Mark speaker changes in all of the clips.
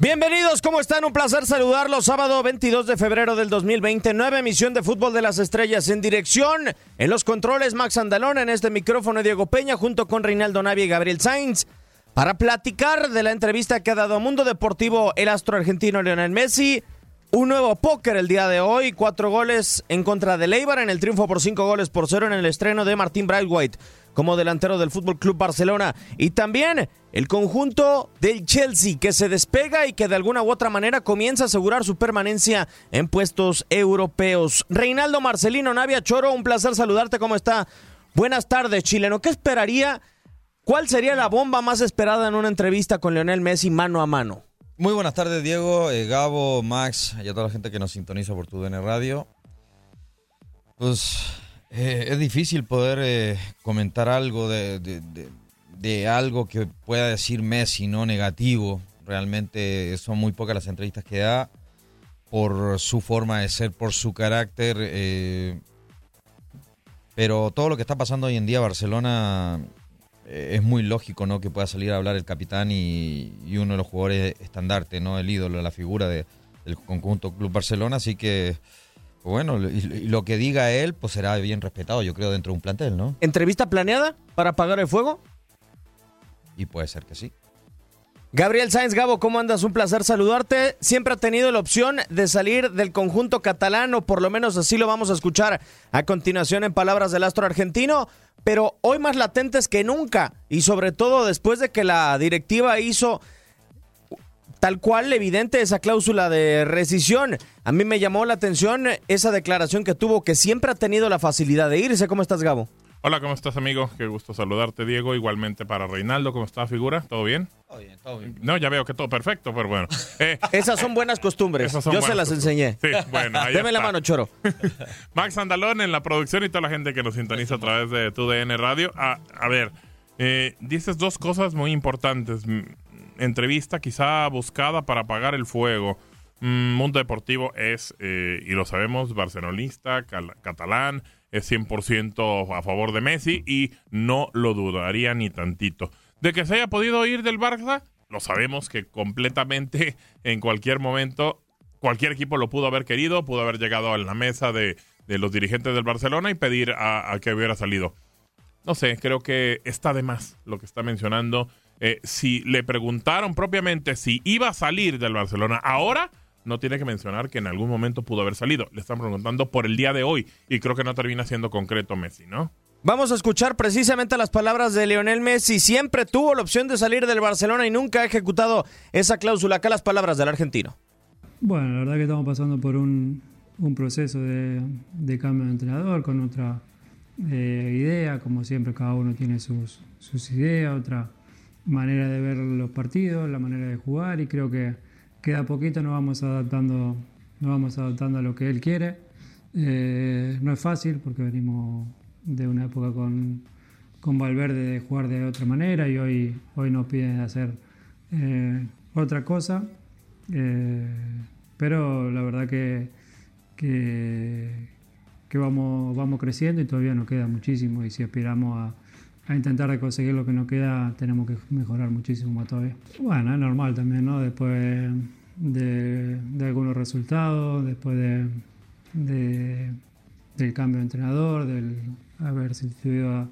Speaker 1: Bienvenidos, ¿cómo están? Un placer saludarlos. Sábado 22 de febrero del 2020, nueva emisión de Fútbol de las Estrellas en dirección. En los controles, Max Andalón, en este micrófono Diego Peña, junto con Reinaldo Navia y Gabriel Sainz, para platicar de la entrevista que ha dado a Mundo Deportivo el astro argentino Lionel Messi. Un nuevo póker el día de hoy, cuatro goles en contra de Leibar en el triunfo por cinco goles por cero en el estreno de Martín Brightwhite como delantero del Fútbol Club Barcelona y también el conjunto del Chelsea que se despega y que de alguna u otra manera comienza a asegurar su permanencia en puestos europeos. Reinaldo Marcelino Navia Choro, un placer saludarte, ¿cómo está? Buenas tardes, chileno. ¿Qué esperaría? ¿Cuál sería la bomba más esperada en una entrevista con Leonel Messi mano a mano?
Speaker 2: Muy buenas tardes, Diego, eh, Gabo, Max y a toda la gente que nos sintoniza por tu DN Radio. Pues eh, es difícil poder eh, comentar algo de, algo que pueda decir Messi, no negativo. Realmente son muy pocas las entrevistas que da por su forma de ser, por su carácter. Pero todo lo que está pasando hoy en día Barcelona es muy lógico, ¿no? Que pueda salir a hablar el capitán y, uno de los jugadores estandarte, ¿no? El ídolo, la figura del conjunto Club Barcelona. Así que bueno, y, lo que diga él, pues será bien respetado, yo creo, dentro de un plantel, ¿no?
Speaker 1: ¿Entrevista planeada para apagar el fuego?
Speaker 2: Y puede ser que sí.
Speaker 1: Gabriel Sáenz Gabo, ¿cómo andas? Un placer saludarte. Siempre ha tenido la opción de salir del conjunto catalán, o por lo menos así lo vamos a escuchar a continuación en palabras del astro argentino, pero hoy más latentes que nunca, y sobre todo después de que la directiva hizo tal cual evidente esa cláusula de rescisión. A mí me llamó la atención esa declaración que tuvo, que siempre ha tenido la facilidad de irse. ¿Cómo estás, Gabo?
Speaker 3: Hola, ¿cómo estás, amigo? Qué gusto saludarte, Diego. Igualmente para Reinaldo, ¿cómo está, figura? ¿Todo bien?
Speaker 2: Todo bien, todo bien.
Speaker 3: No, ya veo que todo perfecto, pero bueno.
Speaker 1: Eh, Esas son buenas costumbres. Yo se las enseñé.
Speaker 3: Sí, bueno. Ahí
Speaker 1: Deme la mano, Choro.
Speaker 3: Max Andalón en la producción y toda la gente que nos sintoniza a través de tu DN Radio. A, a ver, eh, dices dos cosas muy importantes entrevista quizá buscada para apagar el fuego. Mm, Mundo Deportivo es, eh, y lo sabemos, barcelonista, catalán, es 100% a favor de Messi y no lo dudaría ni tantito. De que se haya podido ir del Barça, lo sabemos que completamente en cualquier momento cualquier equipo lo pudo haber querido, pudo haber llegado a la mesa de, los dirigentes del Barcelona y pedir a, que hubiera salido. No sé, creo que está de más lo que está mencionando. Eh, si le preguntaron propiamente si iba a salir del Barcelona ahora, no tiene que mencionar que en algún momento pudo haber salido. Le están preguntando por el día de hoy y creo que no termina siendo concreto Messi, ¿no?
Speaker 1: Vamos a escuchar precisamente las palabras de Lionel Messi. Siempre tuvo la opción de salir del Barcelona y nunca ha ejecutado esa cláusula. Acá las palabras del argentino.
Speaker 4: Bueno, la verdad que estamos pasando por un, proceso de, cambio de entrenador con otra eh, idea. Como siempre, cada uno tiene sus, sus ideas, otra manera de ver los partidos, la manera de jugar y creo que, queda poquito nos vamos adaptando, nos vamos adaptando a lo que él quiere. Eh, no es fácil porque venimos de una época con, con Valverde de jugar de otra manera y hoy, hoy nos piden hacer eh, otra cosa. Eh, pero la verdad que, que, que, vamos, vamos creciendo y todavía nos queda muchísimo y si aspiramos a, a intentar conseguir lo que nos queda, tenemos que mejorar muchísimo más todavía. Bueno, es normal también, ¿no? Después de, algunos resultados, después de, del cambio de entrenador, del haber sustituido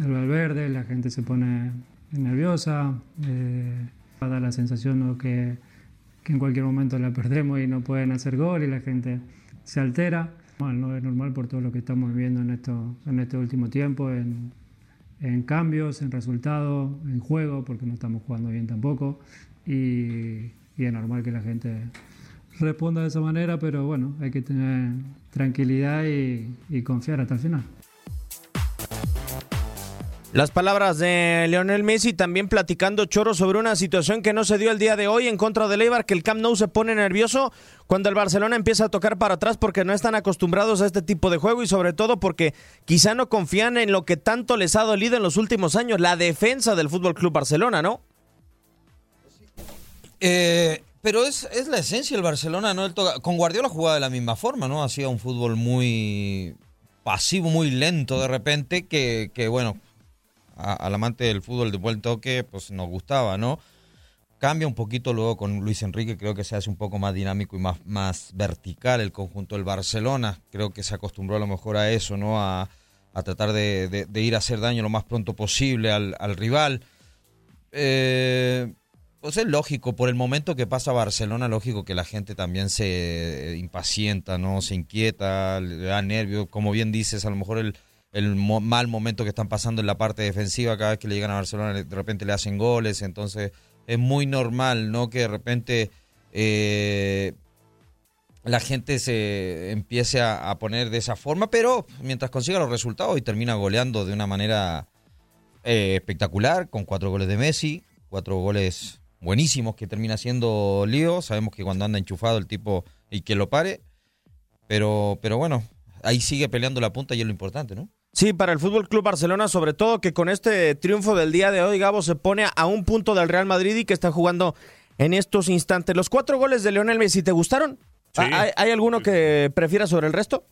Speaker 4: al Valverde, la gente se pone nerviosa, eh, da la sensación que, que, en cualquier momento la perdemos y no pueden hacer gol y la gente se altera. Bueno, no es normal por todo lo que estamos viviendo en, esto, en este último tiempo, en, en cambios, en resultados, en juego, porque no estamos jugando bien tampoco. Y, es normal que la gente responda de esa manera, pero bueno, hay que tener tranquilidad y confiar hasta el final.
Speaker 1: Las palabras de Leonel Messi también platicando choro sobre una situación que no se dio el día de hoy en contra de Eibar, que el Camp Nou se pone nervioso cuando el Barcelona empieza a tocar para atrás porque no están acostumbrados a este tipo de juego y sobre todo porque quizá no confían en lo que tanto les ha dolido en los últimos años, la defensa del Fútbol Club Barcelona, ¿no?
Speaker 2: Eh, pero es, la esencia del Barcelona, ¿no? con Guardiola jugaba de la misma forma, ¿no? Hacía un fútbol muy pasivo, muy lento de repente, que, que bueno al amante del fútbol de buen toque, pues nos gustaba, ¿no? cambia un poquito luego con Luis Enrique, creo que se hace un poco más dinámico y más, más vertical el conjunto del Barcelona. Creo que se acostumbró a lo mejor a eso, ¿no? A, tratar de, ir a hacer daño lo más pronto posible al, rival. Eh, pues es lógico, por el momento que pasa Barcelona, lógico que la gente también se impacienta, ¿no? Se inquieta, le da nervios, como bien dices, a lo mejor el, el mal momento que están pasando en la parte defensiva, cada vez que le llegan a Barcelona de repente le hacen goles, entonces es muy normal, ¿no? Que de repente eh, la gente se empiece a, poner de esa forma, pero mientras consiga los resultados y termina goleando de una manera eh, espectacular, con cuatro goles de Messi, cuatro goles buenísimos que termina siendo lío. Sabemos que cuando anda enchufado el tipo y que lo pare, pero, pero bueno, ahí sigue peleando la punta y es lo importante, ¿no?
Speaker 1: Sí, para el Fútbol Club Barcelona, sobre todo que con este triunfo del día de hoy, Gabo se pone a un punto del Real Madrid y que está jugando en estos instantes. Los cuatro goles de Leonel Messi, ¿te gustaron? ¿Hay, alguno que prefiera sobre el resto?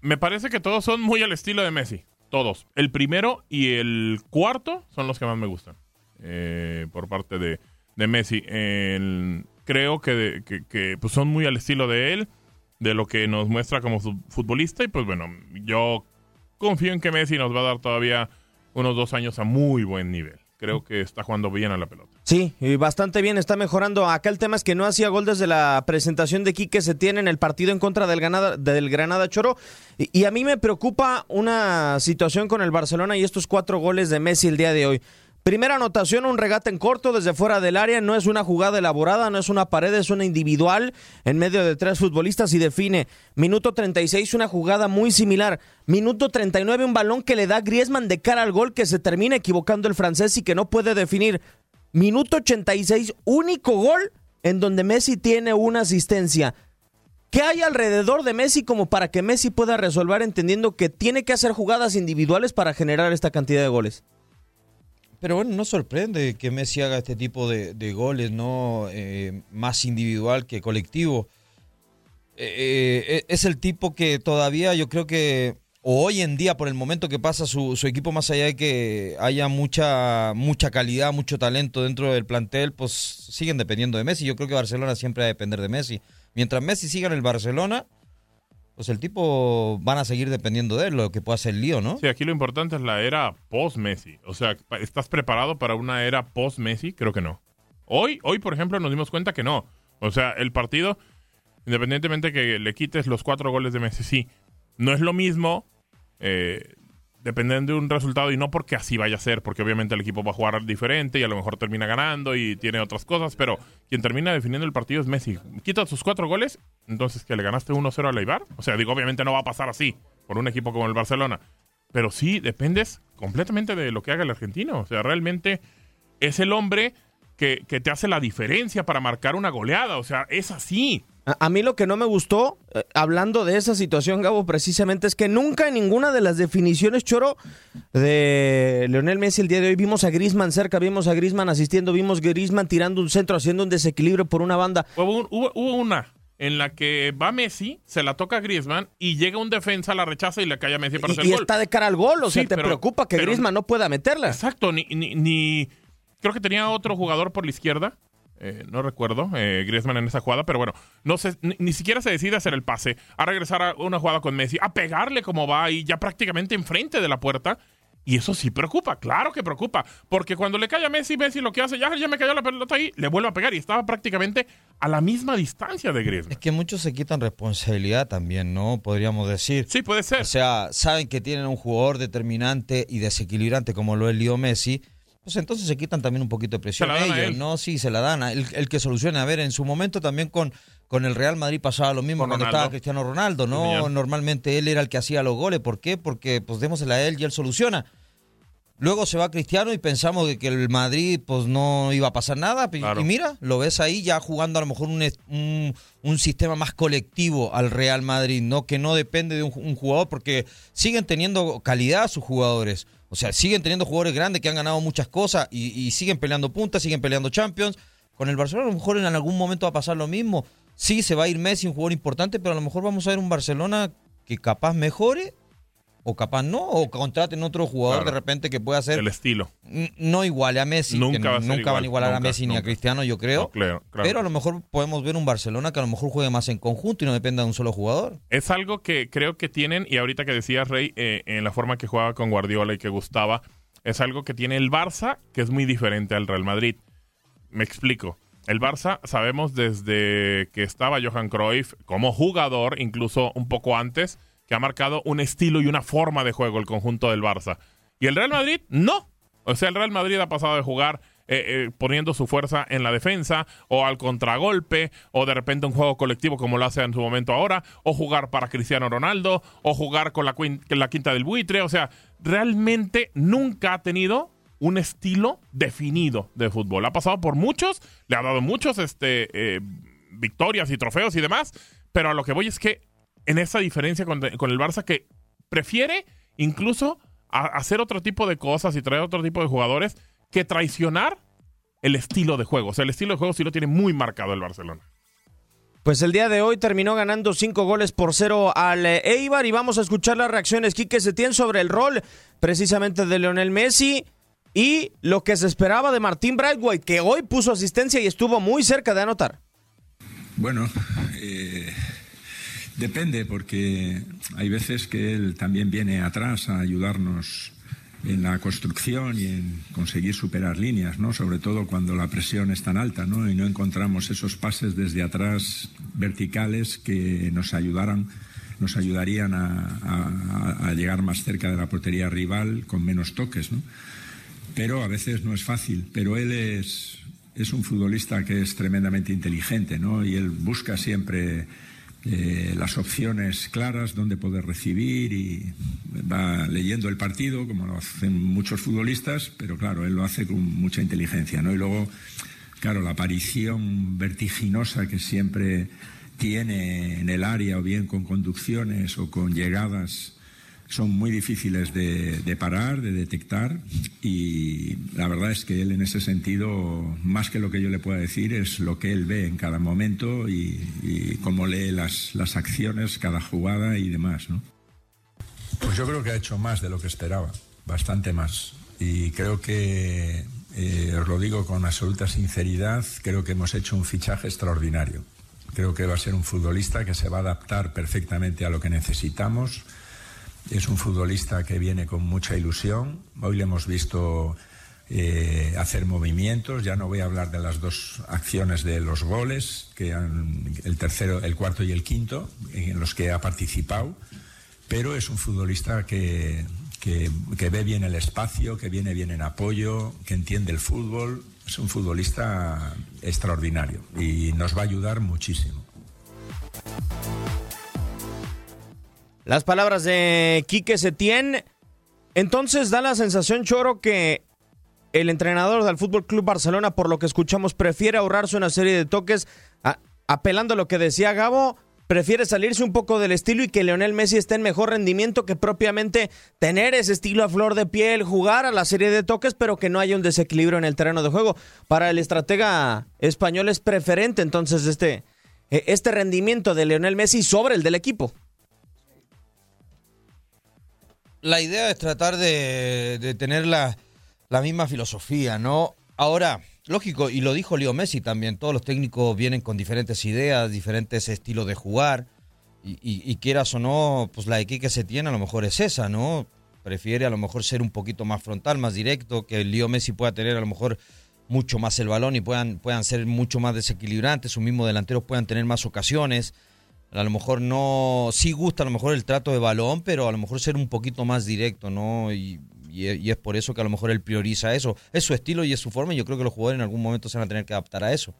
Speaker 3: Me parece que todos son muy al estilo de Messi. Todos. El primero y el cuarto son los que más me gustan. Eh, por parte de, Messi. creo que, que pues son muy al estilo de él, de lo que nos muestra como futbolista. Y pues bueno, yo confío en que Messi nos va a dar todavía unos dos años a muy buen nivel. Creo que está jugando bien a la pelota.
Speaker 1: Sí, y bastante bien, está mejorando. Acá el tema es que no hacía gol desde la presentación de Quique se tiene en el partido en contra del Granada, del Granada Choro. Y, y a mí me preocupa una situación con el Barcelona y estos cuatro goles de Messi el día de hoy. Primera anotación, un regate en corto desde fuera del área. No es una jugada elaborada, no es una pared, es una individual en medio de tres futbolistas y define. Minuto 36, una jugada muy similar. Minuto 39, un balón que le da Griezmann de cara al gol que se termina equivocando el francés y que no puede definir. Minuto 86, único gol en donde Messi tiene una asistencia. ¿Qué hay alrededor de Messi como para que Messi pueda resolver entendiendo que tiene que hacer jugadas individuales para generar esta cantidad de goles?
Speaker 2: Pero bueno, no sorprende que Messi haga este tipo de, goles, ¿no? Eh, más individual que colectivo. Eh, eh, es el tipo que todavía yo creo que, o hoy en día, por el momento que pasa su, equipo, más allá de que haya mucha, mucha calidad, mucho talento dentro del plantel, pues siguen dependiendo de Messi. Yo creo que Barcelona siempre va a depender de Messi. Mientras Messi siga en el Barcelona, pues el tipo van a seguir dependiendo de él, lo que pueda hacer lío, ¿no?
Speaker 3: Sí, aquí lo importante es la era post-Messi. O sea, ¿estás preparado para una era post-Messi? Creo que no. Hoy, hoy, por ejemplo, nos dimos cuenta que no. O sea, el partido, independientemente que le quites los cuatro goles de Messi, sí, no es lo mismo eh, dependiendo de un resultado y no porque así vaya a ser, porque obviamente el equipo va a jugar diferente y a lo mejor termina ganando y tiene otras cosas, pero quien termina definiendo el partido es Messi. Quita sus cuatro goles, entonces que le ganaste 1-0 a Leibar. O sea, digo, obviamente no va a pasar así por un equipo como el Barcelona, pero sí dependes completamente de lo que haga el argentino. O sea, realmente es el hombre que, que te hace la diferencia para marcar una goleada. O sea, es así.
Speaker 1: A, mí lo que no me gustó, eh, hablando de esa situación, Gabo, precisamente es que nunca en ninguna de las definiciones, Choro, de Leonel Messi el día de hoy vimos a Grisman cerca, vimos a Grisman asistiendo, vimos a Grisman tirando un centro, haciendo un desequilibrio por una banda.
Speaker 3: Hubo, una en la que va Messi, se la toca a Griezmann y llega un defensa, la rechaza y le cae a Messi para
Speaker 1: y, hacer y está de cara al gol, o sea, te preocupa que Griezmann no pueda meterla.
Speaker 3: Exacto, ni, ni, ni, Creo que tenía otro jugador por la izquierda eh, no recuerdo, eh, Griezmann en esa jugada, pero bueno, no sé, ni, siquiera se decide hacer el pase, a regresar a una jugada con Messi, a pegarle como va ahí ya prácticamente enfrente de la puerta. Y eso sí preocupa, claro que preocupa, porque cuando le cae a Messi, Messi lo que hace, ya, ya me cayó la pelota ahí, le vuelve a pegar y estaba prácticamente a la misma distancia de Griezmann.
Speaker 2: Es que muchos se quitan responsabilidad también, ¿no? Podríamos decir.
Speaker 3: Sí, puede ser.
Speaker 2: O sea, saben que tienen un jugador determinante y desequilibrante como lo es Leo Messi, pues entonces se quitan también un poquito de presión a ellos, ¿no? Sí, se la dan. El, el, que solucione. A ver, en su momento también con, con el Real Madrid pasaba lo mismo cuando estaba Cristiano Ronaldo, ¿no? Normalmente él era el que hacía los goles. ¿Por qué? Porque pues démosela a él y él soluciona. Luego se va Cristiano y pensamos que el Madrid pues no iba a pasar nada. Y mira, lo ves ahí ya jugando a lo mejor un, un, un, sistema más colectivo al Real Madrid, ¿no? Que no depende de un, un jugador porque siguen teniendo calidad sus jugadores. O sea, siguen teniendo jugadores grandes que han ganado muchas cosas y, siguen peleando puntas, siguen peleando Champions. Con el Barcelona a lo mejor en algún momento va a pasar lo mismo. Sí, se va a ir Messi, un jugador importante, pero a lo mejor vamos a ver un Barcelona que capaz mejore o capaz no, o contraten otro jugador
Speaker 3: Claro.
Speaker 2: de repente que pueda ser
Speaker 3: El estilo.
Speaker 2: no iguale a Messi,
Speaker 3: Nunca
Speaker 2: que
Speaker 3: va a ser
Speaker 2: nunca
Speaker 3: igual,
Speaker 2: van a igualar a
Speaker 3: nunca,
Speaker 2: Messi ni a. Cristiano, yo creo.
Speaker 3: No, claro, claro.
Speaker 2: Pero a lo mejor podemos ver un Barcelona que a lo mejor juegue más en conjunto y no dependa de un solo jugador.
Speaker 3: Es algo que creo que tienen, y ahorita que decías, Rey, eh, en la forma que jugaba con Guardiola y que gustaba, es algo que tiene el Barça que es muy diferente al Real Madrid. Me explico. El Barça, sabemos desde que estaba Johan Cruyff como jugador, incluso un poco antes, que ha marcado un estilo y una forma de juego el conjunto del Barça. Y el Real Madrid, no. O sea, el Real Madrid ha pasado de jugar eh, eh, poniendo su fuerza en la defensa o al contragolpe o de repente un juego colectivo como lo hace en su momento ahora o jugar para Cristiano Ronaldo o jugar con la, la quinta del buitre. O sea, realmente nunca ha tenido un estilo definido de fútbol. Ha pasado por muchos, le ha dado muchos este, eh, victorias y trofeos y demás, pero a lo que voy es que en esa diferencia con, con el Barça que prefiere incluso a- hacer otro tipo de cosas y traer otro tipo de jugadores que traicionar el estilo de juego. O sea, el estilo de juego sí lo tiene muy marcado el Barcelona.
Speaker 1: Pues el día de hoy terminó ganando cinco goles por cero al eh, Eibar y vamos a escuchar las reacciones Quique Setién sobre el rol precisamente de Leonel Messi y lo que se esperaba de Martín Brightwhite, que hoy puso asistencia y estuvo muy cerca de anotar.
Speaker 5: Bueno, eh, depende porque hay veces que él también viene atrás a ayudarnos en la construcción y en conseguir superar líneas, ¿no? Sobre todo cuando la presión es tan alta, ¿no? Y no encontramos esos pases desde atrás verticales que nos ayudaran, nos ayudarían a, llegar más cerca de la portería rival con menos toques, ¿no? pero a veces no es fácil. Pero él es, es un futbolista que es tremendamente inteligente, ¿no? Y él busca siempre eh, las opciones claras donde poder recibir y va leyendo el partido, como lo hacen muchos futbolistas, pero claro, él lo hace con mucha inteligencia, ¿no? Y luego, claro, la aparición vertiginosa que siempre tiene en el área, o bien con conducciones o con llegadas son muy difíciles de, parar, de detectar y la verdad es que él en ese sentido, más que lo que yo le pueda decir, es lo que él ve en cada momento y, y cómo lee las, las acciones, cada jugada y demás. ¿no?
Speaker 6: Pues yo creo que ha hecho más de lo que esperaba, bastante más. Y creo que, eh, os lo digo con absoluta sinceridad, creo que hemos hecho un fichaje extraordinario. Creo que va a ser un futbolista que se va a adaptar perfectamente a lo que necesitamos. Es un futbolista que viene con mucha ilusión. Hoy le hemos visto eh, hacer movimientos. Ya no voy a hablar de las dos acciones de los goles, que el tercero, el cuarto y el quinto, en los que ha participado. Pero es un futbolista que, que, que ve bien el espacio, que viene bien en apoyo, que entiende el fútbol. Es un futbolista extraordinario y nos va a ayudar muchísimo.
Speaker 1: Las palabras de Quique Setién. Entonces da la sensación, Choro, que el entrenador del Fútbol Club Barcelona, por lo que escuchamos, prefiere ahorrarse una serie de toques, apelando a lo que decía Gabo, prefiere salirse un poco del estilo y que Leonel Messi esté en mejor rendimiento que propiamente tener ese estilo a flor de piel, jugar a la serie de toques, pero que no haya un desequilibrio en el terreno de juego. Para el estratega español es preferente entonces este, eh, este rendimiento de Leonel Messi sobre el del equipo.
Speaker 2: La idea es tratar de, de tener la, misma filosofía, ¿no? Ahora, lógico, y lo dijo Leo Messi también, todos los técnicos vienen con diferentes ideas, diferentes estilos de jugar, y, y- quieras o no, pues la equipe que se tiene a lo mejor es esa, ¿no? Prefiere a lo mejor ser un poquito más frontal, más directo, que Leo Messi pueda tener a lo mejor mucho más el balón y puedan, puedan ser mucho más desequilibrantes, sus mismos delanteros puedan tener más ocasiones. A lo mejor no, sí gusta a lo mejor el trato de balón, pero a lo mejor ser un poquito más directo, ¿no? Y, es- y es por eso que a lo mejor él prioriza eso. Es su estilo y es su forma y yo creo que los jugadores en algún momento se van a tener que adaptar a eso.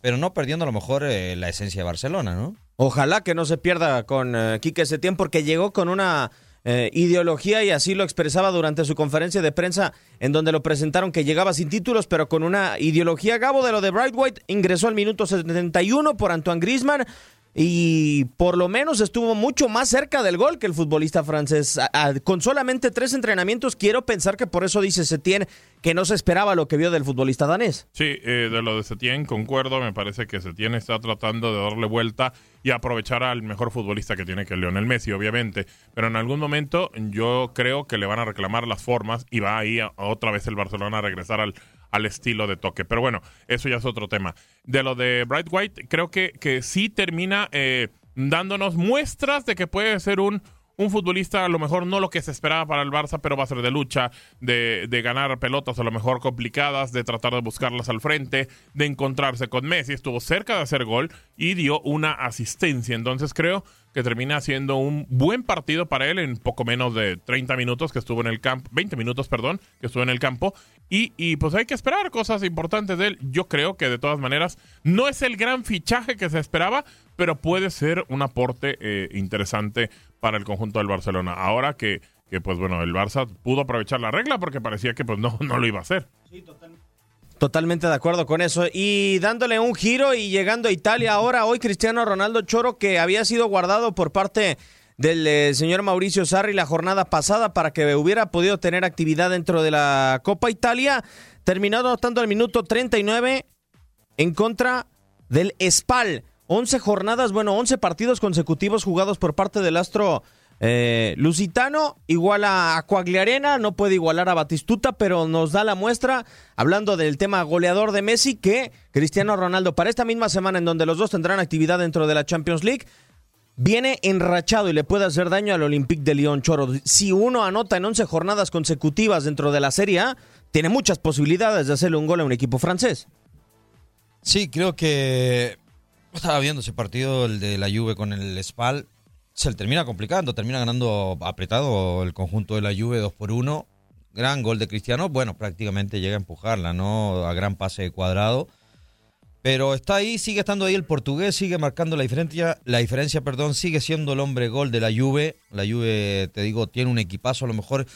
Speaker 2: Pero no perdiendo a lo mejor eh, la esencia de Barcelona, ¿no?
Speaker 1: Ojalá que no se pierda con eh, Quique Setién porque llegó con una eh, ideología y así lo expresaba durante su conferencia de prensa en donde lo presentaron que llegaba sin títulos pero con una ideología. Gabo de lo de Bright White ingresó al minuto 71 por Antoine Griezmann y por lo menos estuvo mucho más cerca del gol que el futbolista francés. con solamente tres entrenamientos, quiero pensar que por eso dice Setién que no se esperaba lo que vio del futbolista danés.
Speaker 3: Sí, eh, de lo de Setién concuerdo, me parece que Setién está tratando de darle vuelta y aprovechar al mejor futbolista que tiene que Lionel Messi, obviamente, pero en algún momento yo creo que le van a reclamar las formas y va ahí a, otra vez el Barcelona a regresar al, al estilo de toque. Pero bueno, eso ya es otro tema. De lo de Bright White, creo que, que sí termina eh, dándonos muestras de que puede ser un, un futbolista, a lo mejor no lo que se esperaba para el Barça, pero va a ser de lucha, de, de, ganar pelotas a lo mejor complicadas, de tratar de buscarlas al frente, de encontrarse con Messi. Estuvo cerca de hacer gol y dio una asistencia. Entonces creo que termina siendo un buen partido para él en poco menos de 30 minutos que estuvo en el campo, 20 minutos, perdón, que estuvo en el campo. Y, y, pues hay que esperar cosas importantes de él. Yo creo que de todas maneras no es el gran fichaje que se esperaba, pero puede ser un aporte eh, interesante para el conjunto del Barcelona. Ahora que, que, pues bueno, el Barça pudo aprovechar la regla porque parecía que pues no, no lo iba a hacer. Sí,
Speaker 1: totalmente. Totalmente de acuerdo con eso. Y dándole un giro y llegando a Italia ahora, hoy Cristiano Ronaldo Choro, que había sido guardado por parte del eh, señor Mauricio Sarri la jornada pasada para que hubiera podido tener actividad dentro de la Copa Italia, terminó anotando al minuto 39 en contra del Spal. 11 jornadas, bueno, 11 partidos consecutivos jugados por parte del Astro eh, Lusitano iguala a Coagliarena, no puede igualar a Batistuta, pero nos da la muestra, hablando del tema goleador de Messi, que Cristiano Ronaldo para esta misma semana en donde los dos tendrán actividad dentro de la Champions League, viene enrachado y le puede hacer daño al Olympique de Lyon Choro. Si uno anota en 11 jornadas consecutivas dentro de la Serie A, tiene muchas posibilidades de hacerle un gol a un equipo francés.
Speaker 2: Sí, creo que estaba viendo ese partido, el de la Juve con el Spal se le termina complicando, termina ganando apretado el conjunto de la Juve 2 por 1. Gran gol de Cristiano, bueno, prácticamente llega a empujarla, ¿no? A gran pase de cuadrado. Pero está ahí, sigue estando ahí el portugués, sigue marcando la diferencia, la diferencia, perdón, sigue siendo el hombre gol de la Juve. La Juve, te digo, tiene un equipazo, a lo mejor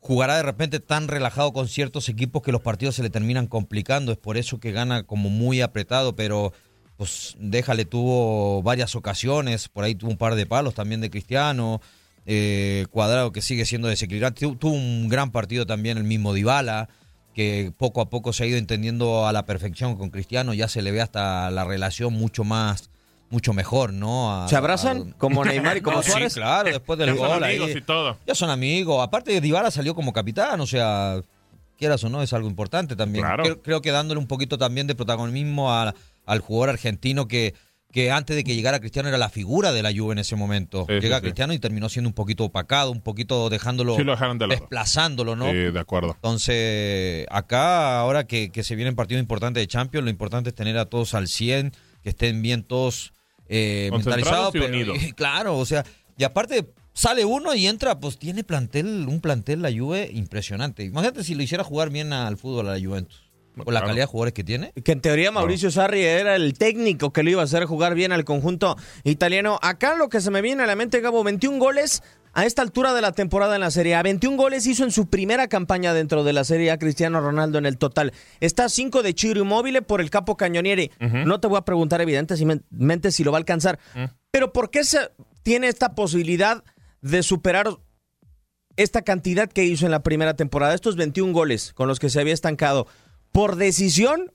Speaker 2: jugará de repente tan relajado con ciertos equipos que los partidos se le terminan complicando, es por eso que gana como muy apretado, pero pues déjale, tuvo varias ocasiones, por ahí tuvo un par de palos también de Cristiano, eh, Cuadrado que sigue siendo desequilibrante, tuvo un gran partido también el mismo Dybala, que poco a poco se ha ido entendiendo a la perfección con Cristiano, ya se le ve hasta la relación mucho más mucho mejor, ¿no?
Speaker 1: ¿Se abrazan? como Neymar y como Suárez.
Speaker 2: Sí, claro, después del
Speaker 3: ya
Speaker 2: gol.
Speaker 3: Son amigos y todo.
Speaker 2: Ya son amigos. Aparte, Dybala salió como capitán, o sea, quieras o no, es algo importante también. Creo, creo, que dándole un poquito también de protagonismo a, al jugador argentino que, que antes de que llegara Cristiano era la figura de la Juve en ese momento. Llega Cristiano y terminó siendo un poquito opacado, un poquito dejándolo, desplazándolo, ¿no?
Speaker 3: Sí, de acuerdo.
Speaker 2: Entonces, acá, ahora que, que se vienen partidos importantes de Champions, lo importante es tener a todos al 100, que estén bien todos eh, mentalizados.
Speaker 3: Y unidos.
Speaker 2: claro, o sea, y aparte sale uno y entra, pues tiene plantel, un plantel la Juve impresionante. Imagínate si lo hiciera jugar bien al fútbol a la Juventus. Con la calidad de jugadores que tiene.
Speaker 1: Que en teoría Mauricio Sarri era el técnico que lo iba a hacer jugar bien al conjunto italiano. Acá lo que se me viene a la mente, Gabo, 21 goles a esta altura de la temporada en la Serie A. 21 goles hizo en su primera campaña dentro de la Serie A Cristiano Ronaldo en el total. Está 5 de Chiro Inmóvil por el capo Cañonieri. No te voy a preguntar evidentemente si lo va a alcanzar. Pero ¿por qué se tiene esta posibilidad de superar esta cantidad que hizo en la primera temporada? Estos 21 goles con los que se había estancado por decisión,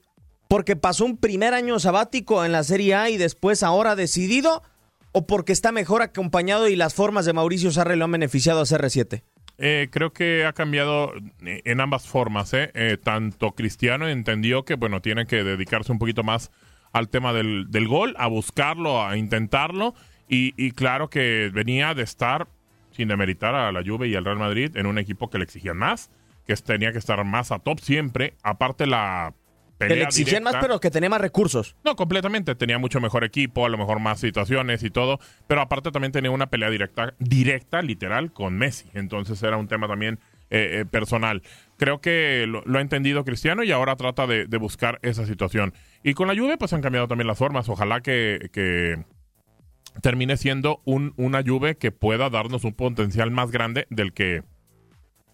Speaker 1: porque pasó un primer año sabático en la Serie A y después ahora decidido, o porque está mejor acompañado y las formas de Mauricio Sarre lo han beneficiado a CR7?
Speaker 3: Eh, creo que ha cambiado eh, en ambas formas. ¿eh? ¿eh? tanto Cristiano entendió que bueno tiene que dedicarse un poquito más al tema del, gol, a buscarlo, a intentarlo. Y, y, claro que venía de estar, sin demeritar a la Juve y al Real Madrid, en un equipo que le exigían más que tenía que estar más a top siempre. Aparte la
Speaker 1: pelea que le exigían más, pero que tenía más recursos.
Speaker 3: No, completamente. Tenía mucho mejor equipo, a lo mejor más situaciones y todo. Pero aparte también tenía una pelea directa, directa, literal, con Messi. Entonces era un tema también eh, eh, personal. Creo que lo, ha entendido Cristiano y ahora trata de, buscar esa situación. Y con la Juve, pues han cambiado también las formas. Ojalá que, que termine siendo un, una Juve que pueda darnos un potencial más grande del que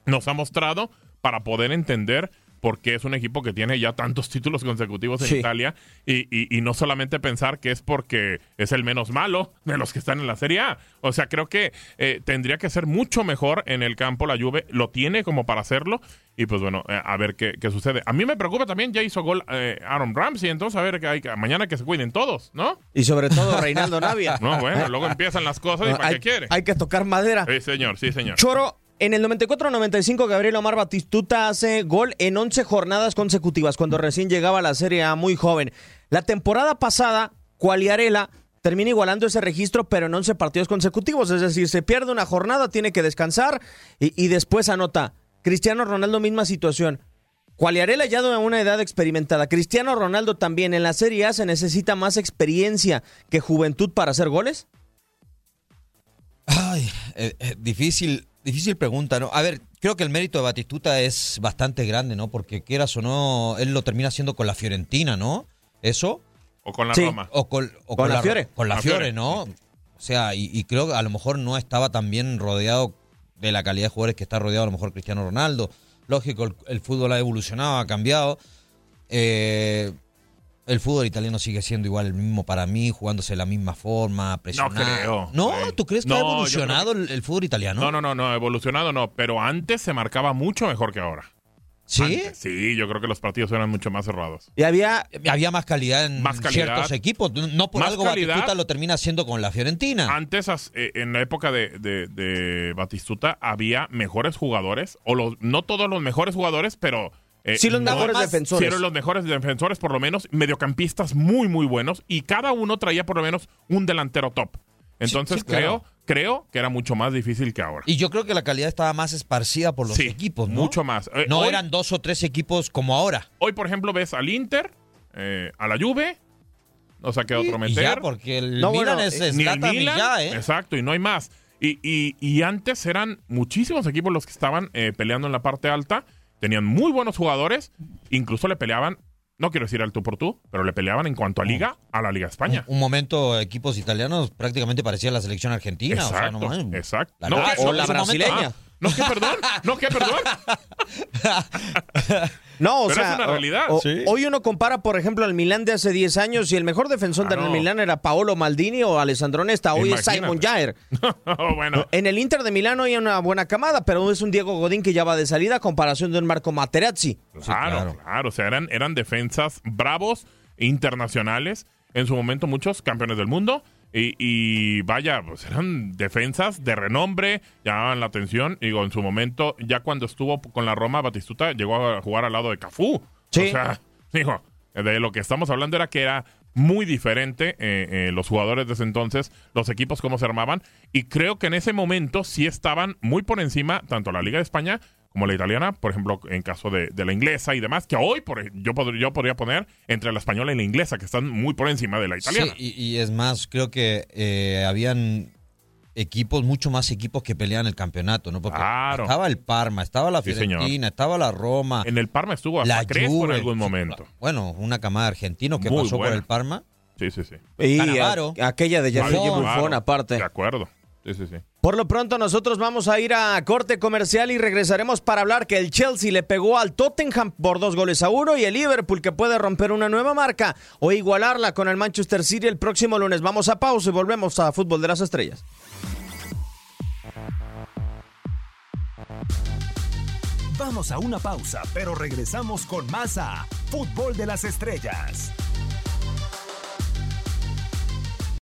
Speaker 3: nos ha mostrado para poder entender porque es un equipo que tiene ya tantos títulos consecutivos en
Speaker 1: Sí.
Speaker 3: Italia y, y- y no solamente pensar que es porque es el menos malo de los que están en la Serie A. O sea, creo que eh, tendría que ser mucho mejor en el campo la Juve, lo tiene como para hacerlo y pues bueno, eh, a ver qué, qué sucede. A mí me preocupa también, ya hizo gol eh, Aaron Ramsey, entonces a ver que hay que- mañana que se cuiden todos, ¿no?
Speaker 1: Y sobre todo Reinaldo Navia.
Speaker 3: No, bueno, luego empiezan las cosas y para
Speaker 1: hay,
Speaker 3: qué quiere.
Speaker 1: hay que tocar madera.
Speaker 3: Sí, señor, sí, señor.
Speaker 1: Choro, en el 94-95 Gabriel Omar Batistuta hace gol en 11 jornadas consecutivas cuando recién llegaba a la Serie A muy joven. La temporada pasada, Cualiarela termina igualando ese registro, pero en 11 partidos consecutivos. Es decir, se pierde una jornada, tiene que descansar y, después anota. Cristiano Ronaldo, misma situación. Cualiarela ya de una edad experimentada. Cristiano Ronaldo también. En la Serie A se necesita más experiencia que juventud para hacer goles.
Speaker 2: Ay, eh, eh, difícil, difícil pregunta, ¿no? A ver, creo que el mérito de Batistuta es bastante grande, ¿no? Porque quieras o no, él lo termina haciendo con la Fiorentina, ¿no? Eso.
Speaker 3: O con la
Speaker 1: Sí.
Speaker 3: Roma.
Speaker 2: O con, o
Speaker 1: Con la Fiore.
Speaker 2: Con la
Speaker 3: La
Speaker 2: Fiore,
Speaker 3: Fiore.
Speaker 2: ¿no? O sea, y, y creo que a lo mejor no estaba tan bien rodeado de la calidad de jugadores que está rodeado a lo mejor Cristiano Ronaldo. Lógico, el, el fútbol ha evolucionado, ha cambiado. Eh, el fútbol italiano sigue siendo igual el mismo para mí, jugándose de la misma forma, presionado.
Speaker 3: creo,
Speaker 2: ¿No? ¿Tú crees que
Speaker 3: No,
Speaker 2: ha evolucionado el, el fútbol italiano?
Speaker 3: No, no, no, no, evolucionado no, pero antes se marcaba mucho mejor que ahora.
Speaker 2: ¿Sí?
Speaker 3: Antes, sí, yo creo que los partidos eran mucho más cerrados.
Speaker 1: Y había
Speaker 2: Había más calidad en
Speaker 3: Más calidad.
Speaker 2: ciertos equipos. No por algo
Speaker 3: calidad.
Speaker 2: Batistuta lo termina haciendo con la Fiorentina.
Speaker 3: Antes, eh, en la época de, de- de Batistuta, había mejores jugadores, o los, no todos los mejores jugadores, pero... eh,
Speaker 1: Sí, los
Speaker 3: no-
Speaker 1: mejores defensores.
Speaker 3: Sí, eran los mejores defensores, por lo menos, mediocampistas muy, muy buenos, y cada uno traía por lo menos un delantero top. Entonces
Speaker 2: sí,
Speaker 3: creo, creo que era mucho más difícil que ahora.
Speaker 2: Y yo creo que la calidad estaba más esparcida por los
Speaker 3: Sí,
Speaker 2: equipos, ¿no?
Speaker 3: mucho más. Eh,
Speaker 2: No
Speaker 3: hoy-
Speaker 2: eran dos o tres equipos como ahora.
Speaker 3: Hoy, por ejemplo, ves al Inter, eh, a la Juve, o sea, que otro
Speaker 2: Y
Speaker 3: meter.
Speaker 2: ya, porque el
Speaker 1: No,
Speaker 2: Milan
Speaker 1: bueno,
Speaker 2: es,
Speaker 1: eh,
Speaker 2: es
Speaker 3: ni el
Speaker 2: Zlatan y
Speaker 3: Milan,
Speaker 2: ya, ¿eh?
Speaker 3: exacto, y no hay más. Y, y- y antes eran muchísimos equipos los que estaban eh, peleando en la parte alta, tenían muy buenos jugadores, incluso le peleaban, no quiero decir al tú por tú, pero le peleaban en cuanto a liga a la Liga España.
Speaker 2: Un momento, equipos italianos prácticamente parecía la selección argentina. o sea,
Speaker 3: Exacto,
Speaker 2: no
Speaker 3: exacto.
Speaker 2: La
Speaker 3: No, que-
Speaker 1: o la brasileña.
Speaker 3: Ah, no, que perdón, no, que perdón.
Speaker 1: No, o
Speaker 3: Pero
Speaker 1: sea,
Speaker 3: es una realidad.
Speaker 1: o-
Speaker 2: Sí.
Speaker 1: hoy uno compara, por ejemplo, al Milán de hace 10 años y el mejor defensor
Speaker 3: Claro.
Speaker 1: del Milán era Paolo Maldini o Alessandro Nesta. Hoy es Simon. Jair.
Speaker 3: Bueno,
Speaker 1: En el Inter de Milán hoy hay una buena camada, pero es un Diego Godín que ya va de salida a comparación de un Marco Materazzi.
Speaker 3: Claro,
Speaker 2: claro.
Speaker 3: claro, O sea, eran, eran defensas bravos, internacionales. En su momento, muchos campeones del mundo. Y, y vaya, pues eran defensas de renombre, llamaban la atención. Digo, en su momento, ya cuando estuvo con la Roma, Batistuta llegó a jugar al lado de Cafú.
Speaker 1: Sí.
Speaker 3: O sea, digo, de lo que estamos hablando era que era muy diferente eh, eh, los jugadores de ese entonces, los equipos cómo se armaban. Y creo que en ese momento sí estaban muy por encima, tanto la Liga de España como la italiana, por ejemplo, en caso de, de la inglesa y demás, que hoy por, yo, pod- yo podría poner entre la española y la inglesa, que están muy por encima de la italiana.
Speaker 2: Sí, y, y es más, creo que eh, habían equipos, mucho más equipos que peleaban el campeonato, ¿no? Porque
Speaker 3: Claro.
Speaker 2: estaba el Parma, estaba la
Speaker 3: Sí.
Speaker 2: Fiorentina, estaba la Roma,
Speaker 3: En el Parma estuvo hasta
Speaker 2: la
Speaker 3: Crespo en algún momento.
Speaker 2: Bueno, una camada de argentinos que
Speaker 3: Muy
Speaker 2: pasó
Speaker 3: buena.
Speaker 2: por el Parma.
Speaker 3: Sí, sí, sí.
Speaker 1: Y a- aquella de
Speaker 2: Buffon.
Speaker 1: Aparte.
Speaker 3: De acuerdo. Sí, sí, sí.
Speaker 1: Por lo pronto nosotros vamos a ir a corte comercial y regresaremos para hablar que el Chelsea le pegó al Tottenham por dos goles a uno y el Liverpool que puede romper una nueva marca o igualarla con el Manchester City el próximo lunes. Vamos a pausa y volvemos a Fútbol de las Estrellas.
Speaker 7: Vamos a una pausa, pero regresamos con más a Fútbol de las Estrellas.